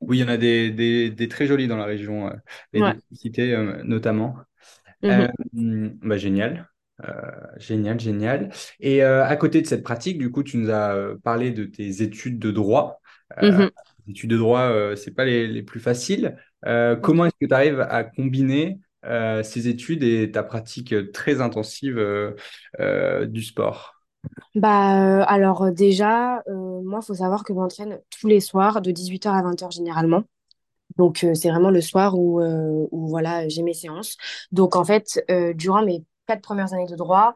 Oui, il y en a des, des, des très jolis dans la région, les Ouais. cités notamment. Mhm. Euh, bah, génial. Génial, génial. Et à côté de cette pratique, du coup, tu nous as parlé de tes études de droit. Les études de droit, euh, c'est pas les, plus faciles. Euh, comment est-ce que tu arrives à combiner euh, ces études et ta pratique très intensive euh, du sport? Bah, alors, déjà, moi, il faut savoir que je m'entraîne tous les soirs de 18h à 20h généralement. Donc, c'est vraiment le soir où, où voilà, j'ai mes séances. Donc, en fait, durant mes quatre premières années de droit,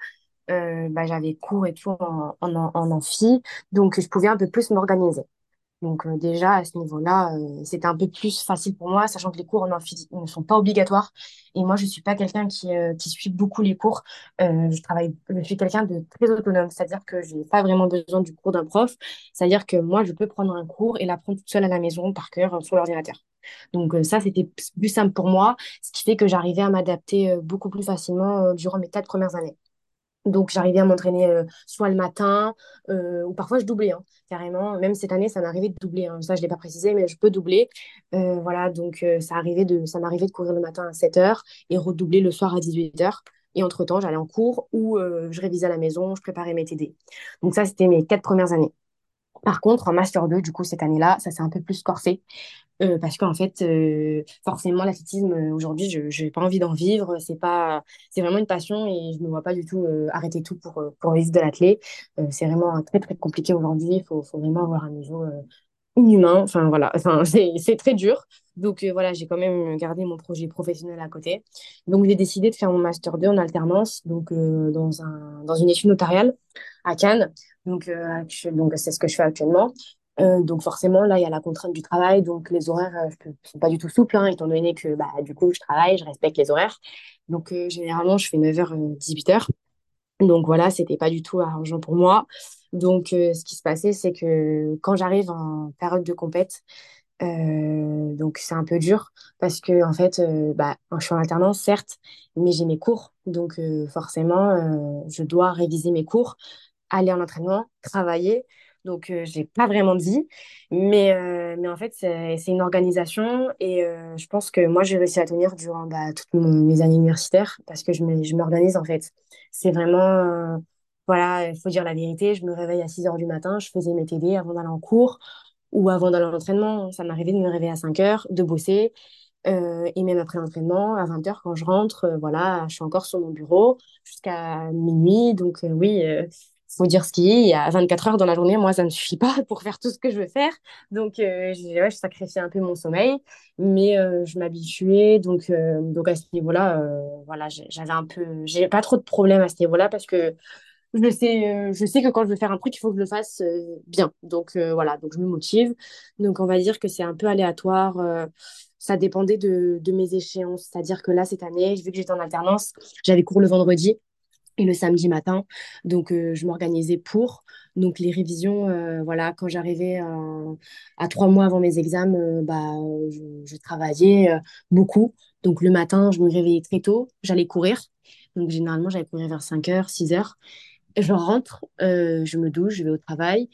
bah, j'avais cours et tout en, en, en amphi. Donc, je pouvais un peu plus m'organiser. Donc, euh, déjà, à ce niveau-là, euh, c'était un peu plus facile pour moi, sachant que les cours ne sont pas obligatoires. Et moi, je suis pas quelqu'un qui, euh, qui suit beaucoup les cours. Je travaille, je suis quelqu'un de très autonome, c'est-à-dire que je n'ai pas vraiment besoin du cours d'un prof. C'est-à-dire que moi, je peux prendre un cours et l'apprendre toute seule à la maison, par cœur, sur l'ordinateur. Donc, ça, c'était plus simple pour moi, ce qui fait que j'arrivais à m'adapter beaucoup plus facilement durant mes quatre premières années. Donc, j'arrivais à m'entraîner euh, soit le matin, euh, ou parfois je doublais, hein, carrément. Même cette année, ça m'arrivait de doubler. hein. Ça, je ne l'ai pas précisé, mais je peux doubler. Euh, voilà, donc ça arrivait de, ça m'arrivait de courir le matin à 7 heures et redoubler le soir à 18 heures. Et entre-temps, j'allais en cours ou je révisais à la maison, je préparais mes TD. Donc ça, c'était mes quatre premières années. Par contre, en Master 2, du coup, cette année-là, ça s'est un peu plus corsé. Euh, parce qu'en fait, euh, forcément, l'athlétisme, euh, aujourd'hui, je n'ai pas envie d'en vivre. C'est pas, c'est vraiment une passion et je ne me vois pas du tout arrêter tout pour, pour vivre de l'athlé. C'est vraiment très, très compliqué aujourd'hui. Il faut, vraiment avoir un niveau inhumain. Enfin, voilà, enfin, c'est, très dur. Donc, voilà, j'ai quand même gardé mon projet professionnel à côté. Donc, j'ai décidé de faire mon Master 2 en alternance, donc dans un, dans une étude notariale à Cannes. Donc, euh, donc c'est ce que je fais actuellement. donc forcément, là, il y a la contrainte du travail, donc les horaires ne sont pas du tout souples, hein, étant donné que bah, du coup, je travaille, je respecte les horaires. Donc généralement, je fais 9h, 18h. Donc voilà, c'était pas du tout arrangeant pour moi. Donc ce qui se passait, c'est que quand j'arrive en période de compète, euh, donc c'est un peu dur parce que en fait, euh, bah, je suis en alternance certes, mais j'ai mes cours, donc euh, forcément, je dois réviser mes cours, aller en entraînement, travailler. Donc j'ai pas vraiment vie, mais mais en fait c'est une organisation et je pense que moi j'ai réussi à tenir durant bah, toutes mes années universitaires parce que je m'organise en fait. C'est vraiment voilà, il faut dire la vérité, je me réveille à 6 heures du matin, je faisais mes TD avant d'aller en cours ou avant d'aller à l'entraînement. Ça m'arrivait de me réveiller à 5 heures, de bosser. Euh, et même après l'entraînement, à 20 heures, quand je rentre, euh, voilà, je suis encore sur mon bureau jusqu'à minuit. Donc, euh, oui, faut dire ce qui est. A 24 heures dans la journée, moi, ça ne suffit pas pour faire tout ce que je veux faire. Donc, ouais, je sacrifiais un peu mon sommeil, mais je m'habituais. Donc, donc, à ce niveau-là, voilà, j'avais un peu. J'ai pas trop de problèmes à ce niveau-là parce que je sais, euh, je sais que quand je veux faire un truc, il faut que je le fasse euh, bien. Donc euh, voilà, donc je me motive. Donc on va dire que c'est un peu aléatoire. ça dépendait de, de mes échéances. C'est-à-dire que là, cette année, vu que j'étais en alternance, j'avais cours le vendredi le samedi matin. Donc je m'organisais pour. Donc les révisions, voilà, quand j'arrivais à trois mois avant mes examens, bah, je, travaillais beaucoup. Donc le matin, je me réveillais très tôt, j'allais courir. Donc généralement, j'allais courir vers 5h, 6h je rentre, euh, je me douche, je vais au travail.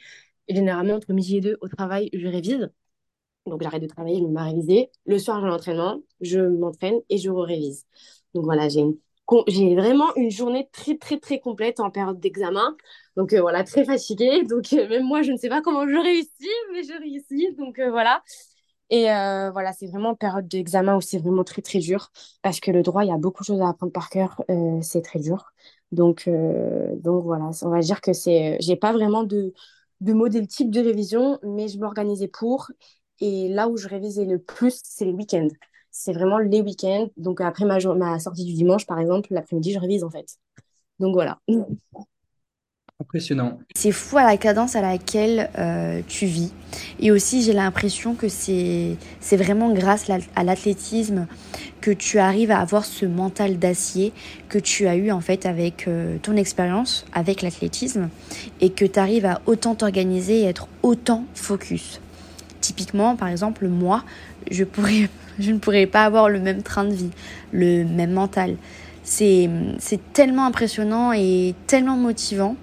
Et généralement, entre midi et deux, au travail, je révise. Donc, j'arrête de travailler, je me réviser. Le soir, j'ai l'entraînement, je m'entraîne et je révise. Donc, voilà, j'ai j'ai vraiment une journée très, très, très complète en période d'examen. Donc, euh, voilà, très fatiguée. Donc, euh, même moi, je ne sais pas comment je réussis, mais je réussis. Donc, voilà. Et voilà, c'est vraiment période d'examen où c'est vraiment très, très dur. Parce que le droit, il y a beaucoup de choses à apprendre par cœur. c'est très dur. Donc, euh, donc voilà, on va dire que c'est, j'ai pas vraiment de, de modèle type de révision, mais je m'organisais pour. Et là où je révisais le plus, c'est les week-ends. C'est vraiment les week-ends. Donc après ma, ma sortie du dimanche, par exemple, l'après-midi, je révise en fait. Donc voilà. Impressionnant. C'est fou à la cadence à laquelle euh, tu vis. Et aussi, j'ai l'impression que c'est vraiment grâce à l'athlétisme que tu arrives à avoir ce mental d'acier que tu as eu en fait avec euh, ton expérience, avec l'athlétisme, et que tu arrives à autant t'organiser et être autant focus. Typiquement, par exemple, moi, je, pourrais, je ne pourrais pas avoir le même train de vie, le même mental. C'est tellement impressionnant et tellement motivant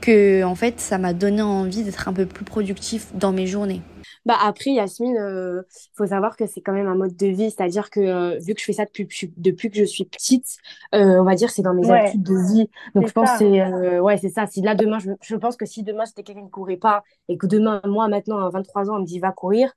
que en fait ça m'a donné envie d'être un peu plus productif dans mes journées. Bah après Yasmine, il euh, faut savoir que c'est quand même un mode de vie, c'est-à-dire que euh, vu que je fais ça depuis, depuis que je suis petite, euh, on va dire c'est dans mes habitudes de vie. Donc je pense que c'est ouais c'est ça. Si là demain je, je pense que si demain c'était quelqu'un qui courait pas et que demain moi maintenant à 23 ans on me dit va courir,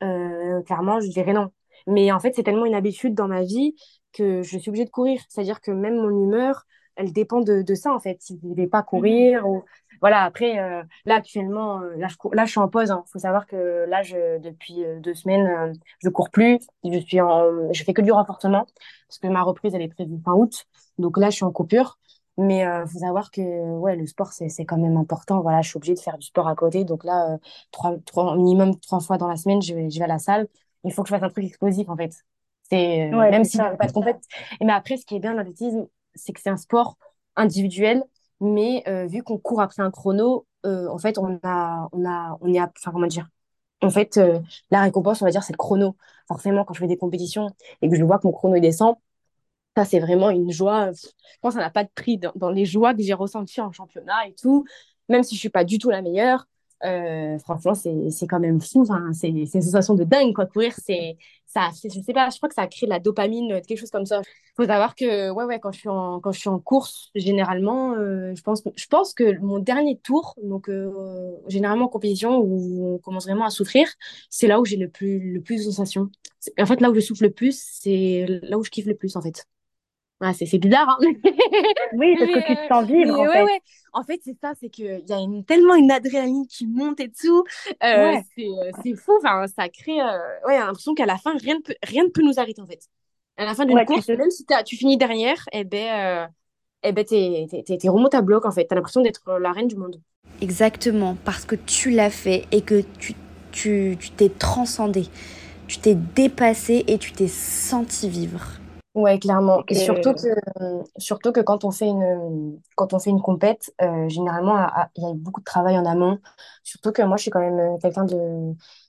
clairement je dirais non. Mais en fait c'est tellement une habitude dans ma vie que je suis obligée de courir. C'est-à-dire que même mon humeur, elle dépend de, de ça en fait. Si je ne vais pas courir, ou... voilà. Après, euh, là actuellement, euh, là, je là je suis en pause. Il hein. faut savoir que là, je, depuis euh, deux semaines, je cours plus. Je suis en, je fais que du renforcement parce que ma reprise elle est prévue fin août. Donc là, je suis en coupure. Mais il faut savoir que ouais, le sport c'est quand même important. Voilà, je suis obligée de faire du sport à côté. Donc là, trois, trois minimum trois fois dans la semaine, je vais je vais à la salle. Il faut que je fasse un truc explosif en fait. C'est même si je pas de compète. Mais après, ce qui est bien dans l'athlétisme, c'est que c'est un sport individuel, mais euh, vu qu'on court après un chrono, euh, en fait, on a, on a, on y a, enfin, comment dire, en fait, euh, la récompense, on va dire, c'est le chrono. Forcément, quand je fais des compétitions et que je vois que mon chrono descend, ça, c'est vraiment une joie. Je pense que ça n'a pas de prix dans, dans les joies que j'ai ressenties en championnat et tout. Même si je suis pas du tout la meilleure, euh, franchement, c'est quand même fou. Enfin, c'est une sensation de dingue, quoi. Courir, c'est ça, je sais pas, je crois que ça crée de la dopamine, quelque chose comme ça. Faut savoir que, ouais, ouais, quand je suis en, quand je suis en course, généralement, euh, je pense, je pense que mon dernier tour, donc euh, généralement en compétition où on commence vraiment à souffrir, c'est là où j'ai le plus, le plus de sensations. En fait, là où je souffle le plus, c'est là où je kiffe le plus, en fait. Ah, c'est bizarre, hein Oui, parce que tu te sens vivre, en fait. En fait, c'est ça, c'est qu'il y a une, tellement une adrénaline qui monte et tout. Euh, euh, c'est fou, enfin, ça crée... Euh, ouais, l'impression qu'à la fin, rien ne, peut, rien ne peut nous arrêter, en fait. À la fin d'une course, même si tu finis derrière, eh ben, eh ben, t'es es, à bloc, en fait. T'as l'impression d'être la reine du monde. Exactement, parce que tu l'as fait et que tu tu t'es transcendé, tu t'es dépassé et tu t'es senti vivre. Ouais, clairement. Et surtout que, surtout que quand on fait une, quand on fait une compète, euh, généralement, il y a beaucoup de travail en amont. Surtout que moi, je suis quand même euh, quelqu'un de,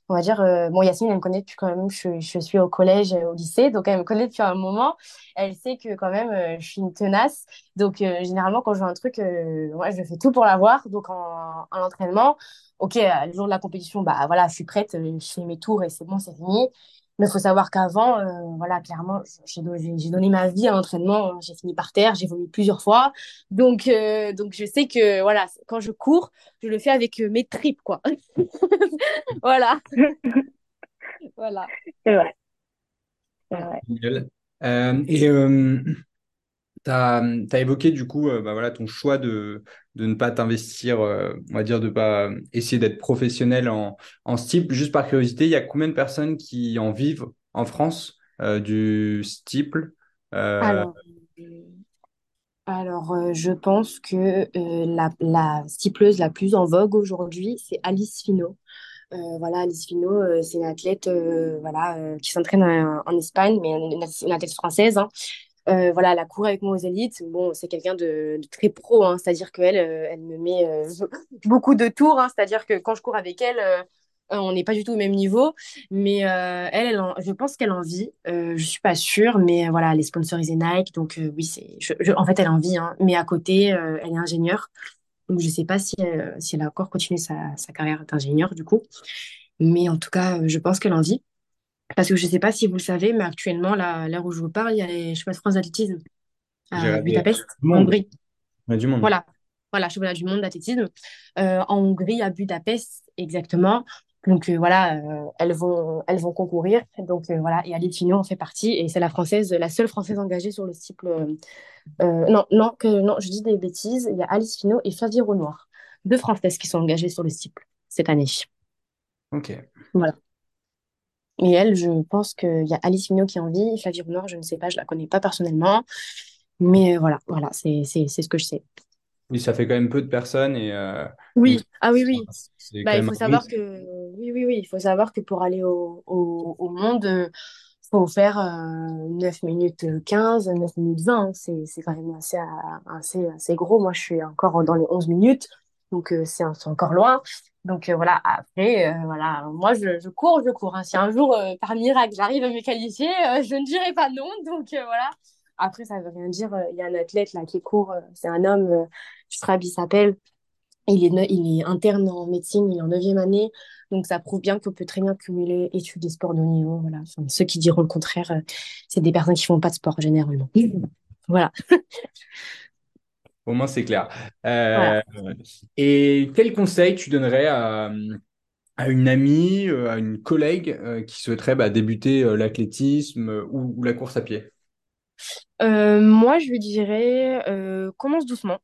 on va dire, euh, bon, Yasmine, elle me connaît depuis quand même, je, je suis au collège, au lycée, donc elle me connaît depuis un moment. Elle sait que quand même, je suis une tenace. Donc, généralement, quand je veux un truc, ouais, je fais tout pour l'avoir. Donc, en, en entraînement, ok, le jour de la compétition, bah voilà, je suis prête, je fais mes tours et c'est bon, c'est fini. Mais il faut savoir qu'avant, euh, voilà, clairement, j'ai donné, ma vie à l'entraînement. J'ai fini par terre, j'ai vomi plusieurs fois. Donc, euh, donc, je sais que voilà, quand je cours, je le fais avec euh, mes tripes, quoi. voilà. voilà. C'est vrai. et tu as, évoqué du coup bah voilà, ton choix de, de ne pas t'investir, on va dire de pas essayer d'être professionnel en, en. Juste par curiosité, il y a combien de personnes qui en vivent en France du steeple Alors, je pense que la, la steepleuse la plus en vogue aujourd'hui, c'est Alice Finot. voilà, Alice Finot, c'est une athlète voilà, qui s'entraîne en, Espagne, mais une, une athlète française. Hein. Euh, voilà, la cour avec moi aux élites, bon, c'est quelqu'un de, très pro, hein, c'est-à-dire qu'elle, euh, elle me met euh, beaucoup de tours, hein, c'est-à-dire que quand je cours avec elle, on n'est pas du tout au même niveau, mais elle, je pense qu'elle en vit, je suis pas sûre, mais voilà, elle est sponsorisée Nike, donc oui, c'est, en fait, elle en vit, hein, mais à côté, elle est ingénieure, donc je sais pas si, si elle a encore continué sa, sa carrière d'ingénieure, du coup, mais en tout cas, je pense qu'elle en vit. Parce que je ne sais pas si vous le savez, mais actuellement, là, l'heure où je vous parle, il y a les championnats de France d'athlétisme à Budapest, en Hongrie. du monde. Voilà, voilà, championnat du monde d'athlétisme euh, en Hongrie, à Budapest, exactement. Donc euh, voilà, euh, elles vont elles vont concourir. Donc voilà, et Alice Finot en fait partie et c'est la française, la seule française engagée sur le cycle. non non que non, je dis des bêtises. Il y a Alice Finot et Flavie Renoir, deux françaises qui sont engagées sur le cycle cette année. Ok. Voilà. Et elle, je pense qu'il y a Alice Mignot qui en vit. Flavie Renoir, je ne sais pas, je la connais pas personnellement. Mais euh, voilà, voilà, c'est ce que je sais. Oui, ça fait quand même peu de personnes et euh, oui, ah oui, oui. Bah, il faut savoir que oui, oui, oui, il faut savoir que pour aller au, au, au monde, il faut faire 9 euh, minutes 15, 9 minutes 20. Hein. C'est quand même assez, assez, assez gros. Moi, je suis encore dans les 11 minutes, donc c'est encore loin. Donc euh, voilà, après, euh, voilà, moi je, cours, je cours. Hein. Si un jour, euh, par miracle, j'arrive à me qualifier, je ne dirai pas non. Donc voilà. Après, ça ne veut rien dire. Il y a un athlète là qui court, c'est un homme, Strabi s'appelle. Il est, il est interne en médecine, il est en 9 année. Donc ça prouve bien qu'on peut très bien cumuler études et sports de haut niveau. Voilà. ceux qui diront le contraire, c'est des personnes qui ne font pas de sport généralement. voilà. Au moins, c'est clair. Euh, et quel conseil tu donnerais à, une amie, euh, à une collègue euh, qui souhaiterait bah, débuter l'athlétisme ou, la course à pied? Moi, je lui dirais commence doucement.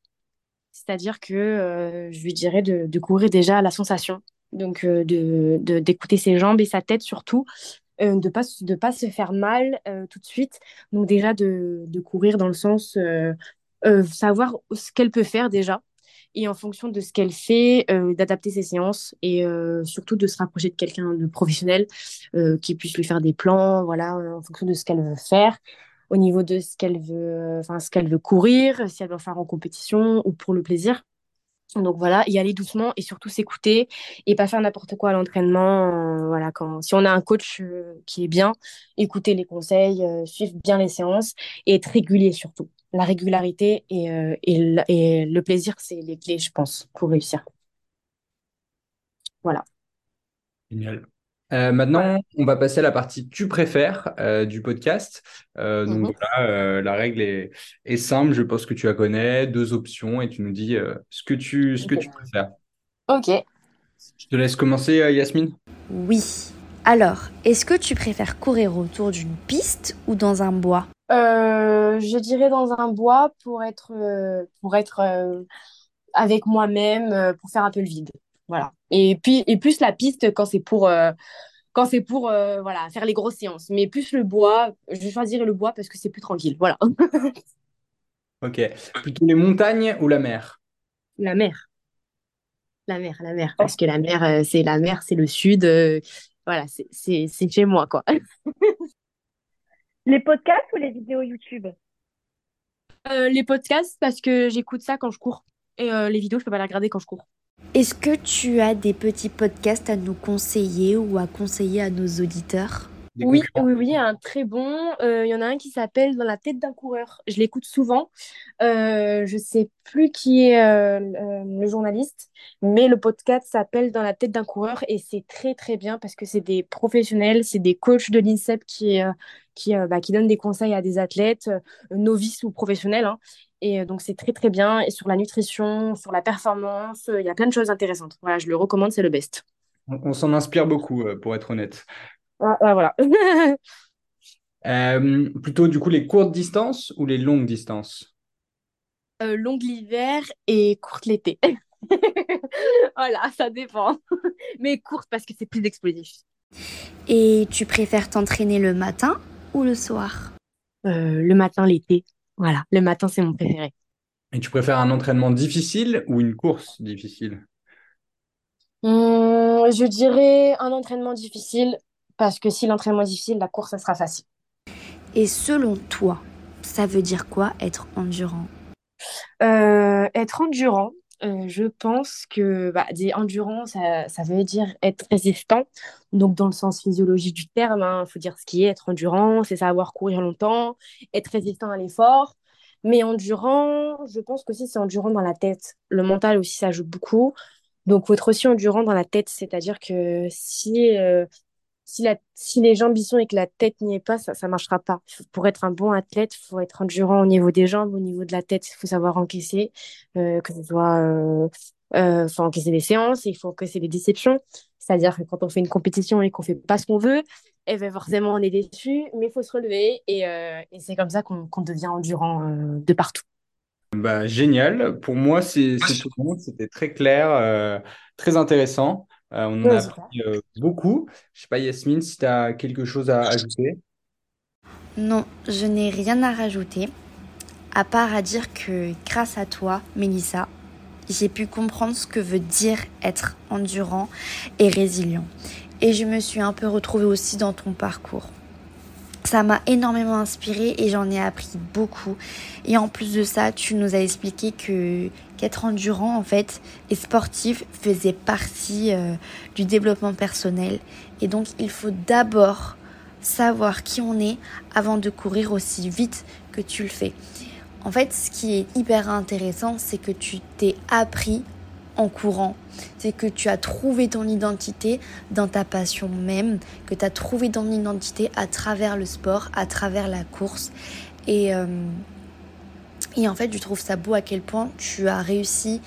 C'est-à-dire que je lui dirais de, courir déjà à la sensation, donc de d'écouter ses jambes et sa tête surtout, de ne pas, de pas se faire mal tout de suite. Donc déjà de, de courir dans le sens euh, savoir ce qu'elle peut faire déjà et en fonction de ce qu'elle fait, euh, d'adapter ses séances et euh, surtout de se rapprocher de quelqu'un de professionnel qui puisse lui faire des plans, voilà, en fonction de ce qu'elle veut faire, au niveau de ce qu'elle veut, enfin ce qu'elle veut courir, si elle doit faire en compétition ou pour le plaisir. Donc voilà, y aller doucement et surtout s'écouter et pas faire n'importe quoi à l'entraînement. voilà, quand si on a un coach qui est bien, écouter les conseils, suivre bien les séances et être régulier surtout la régularité et, euh, et, le plaisir, c'est les clés, je pense, pour réussir. Voilà. Génial. Euh, maintenant, on va passer à la partie tu préfères euh, du podcast. donc mhm. voilà, la règle est, est, simple, je pense que tu la connais, deux options et tu nous dis ce que tu, ce que tu préfères. Ok. Je te laisse commencer, Yasmine. Oui. Alors, est-ce que tu préfères courir autour d'une piste ou dans un bois? Je dirais dans un bois pour être, euh, pour être euh, avec moi-même, pour faire un peu le vide. Voilà. Et puis, et plus la piste quand c'est pour, quand c'est pour voilà, faire les grosses séances. Mais plus le bois, je choisirais le bois parce que c'est plus tranquille. Voilà. ok. Plutôt les montagnes ou la mer? La mer. La mer, la mer. Parce que la mer, euh, c'est la mer, c'est le sud. euh, voilà, c'est c'est- c'est chez moi, quoi. Les podcasts ou les vidéos YouTube? Euh, les podcasts, parce que j'écoute ça quand je cours. Et euh, les vidéos, je peux pas les regarder quand je cours. Est-ce que tu as des petits podcasts à nous conseiller ou à conseiller à nos auditeurs? Des Oui, oui, oui, un très bon. Euh, Il y en a un qui s'appelle Dans la tête d'un coureur. Je l'écoute souvent. Euh, je sais plus qui est euh, le journaliste, mais le podcast s'appelle Dans la tête d'un coureur et c'est très très bien parce que c'est des professionnels, c'est des coachs de l'INSEP qui, qui, bah, qui donnent des conseils à des athlètes, novices ou professionnels. hein. Et donc c'est très très bien. Et sur la nutrition, sur la performance, il y a plein de choses intéressantes. Voilà, je le recommande, c'est le best. On, on s'en inspire beaucoup, pour être honnête. Ah, ah, voilà. Euh, plutôt du coup les courtes distances ou les longues distances? Euh, longue l'hiver et courte l'été. Voilà, ça dépend. Mais courte parce que c'est plus explosif. Et tu préfères t'entraîner le matin ou le soir? Euh, le matin, l'été. Voilà, le matin, c'est mon préféré. Et tu préfères un entraînement difficile ou une course difficile? Hum, je dirais un entraînement difficile parce que si l'entraînement est difficile, la course, ça sera facile. Et selon toi, ça veut dire quoi être endurant? Euh, être endurant, euh, je pense que bah, des endurant, ça, ça veut dire être résistant. Donc, dans le sens physiologique du terme, il faut dire ce qui est être endurant, c'est savoir courir longtemps, être résistant à l'effort. Mais endurant, je pense que aussi c'est endurant dans la tête. Le mental aussi, ça joue beaucoup. Donc, faut être aussi endurant dans la tête, c'est-à-dire que si, euh, si, la, si les jambes y sont et que la tête n'y est pas, ça ne marchera pas. Pour être un bon athlète, il faut être endurant au niveau des jambes, au niveau de la tête, il faut savoir encaisser, euh, que ce soit, euh, euh, faut encaisser des séances, il faut encaisser des déceptions. C'est-à-dire que quand on fait une compétition et qu'on fait pas ce qu'on veut, eh ben forcément on est déçu, mais il faut se relever et, euh, et c'est comme ça qu'on qu'on devient endurant euh, de partout. Bah, génial. Pour moi, c'est c'est tout bon. C'était très clair, euh, très intéressant. Euh, on en a appris euh, beaucoup. Je sais pas, Yasmine, si tu as quelque chose à ajouter. Non, je n'ai rien à rajouter, à part à dire que grâce à toi, Mélissa, j'ai pu comprendre ce que veut dire être endurant et résilient. Et je me suis un peu retrouvée aussi dans ton parcours. Ça m'a énormément inspirée et j'en ai appris beaucoup. Et en plus de ça, tu nous as expliqué que qu'être endurant en fait et sportif faisait partie euh, du développement personnel. Et donc il faut d'abord savoir qui on est avant de courir aussi vite que tu le fais. En fait, ce qui est hyper intéressant, c'est que tu t'es appris en courant. C'est que tu as trouvé ton identité dans ta passion même, que tu as trouvé ton identité à travers le sport, à travers la course. Et, euh, et en fait, je trouve ça beau à quel point tu as réussi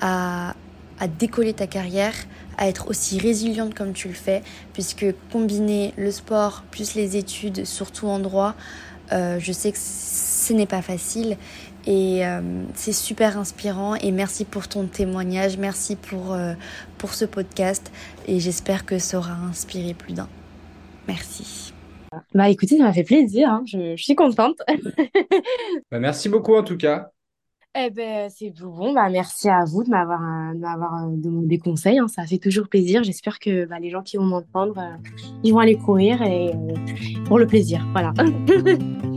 à, à décoller ta carrière, à être aussi résiliente comme tu le fais, puisque combiner le sport plus les études, surtout en droit, euh, je sais que ce n'est pas facile et euh, c'est super inspirant et merci pour ton témoignage, merci pour, euh, pour ce podcast et j'espère que ça aura inspiré plus d'un. Merci. Bah écoutez, ça m'a fait plaisir, hein. Je, je suis contente. Bah, merci beaucoup en tout cas. Eh ben, c'est tout bon. Bah, merci à vous de m'avoir euh, de m'avoir demandé des conseils. hein. Ça fait toujours plaisir. J'espère que bah, les gens qui vont m'entendre, euh, ils vont aller courir et euh, pour le plaisir. Voilà.